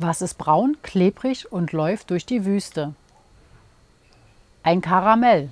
Was ist braun, klebrig und läuft durch die Wüste? Ein Karamell.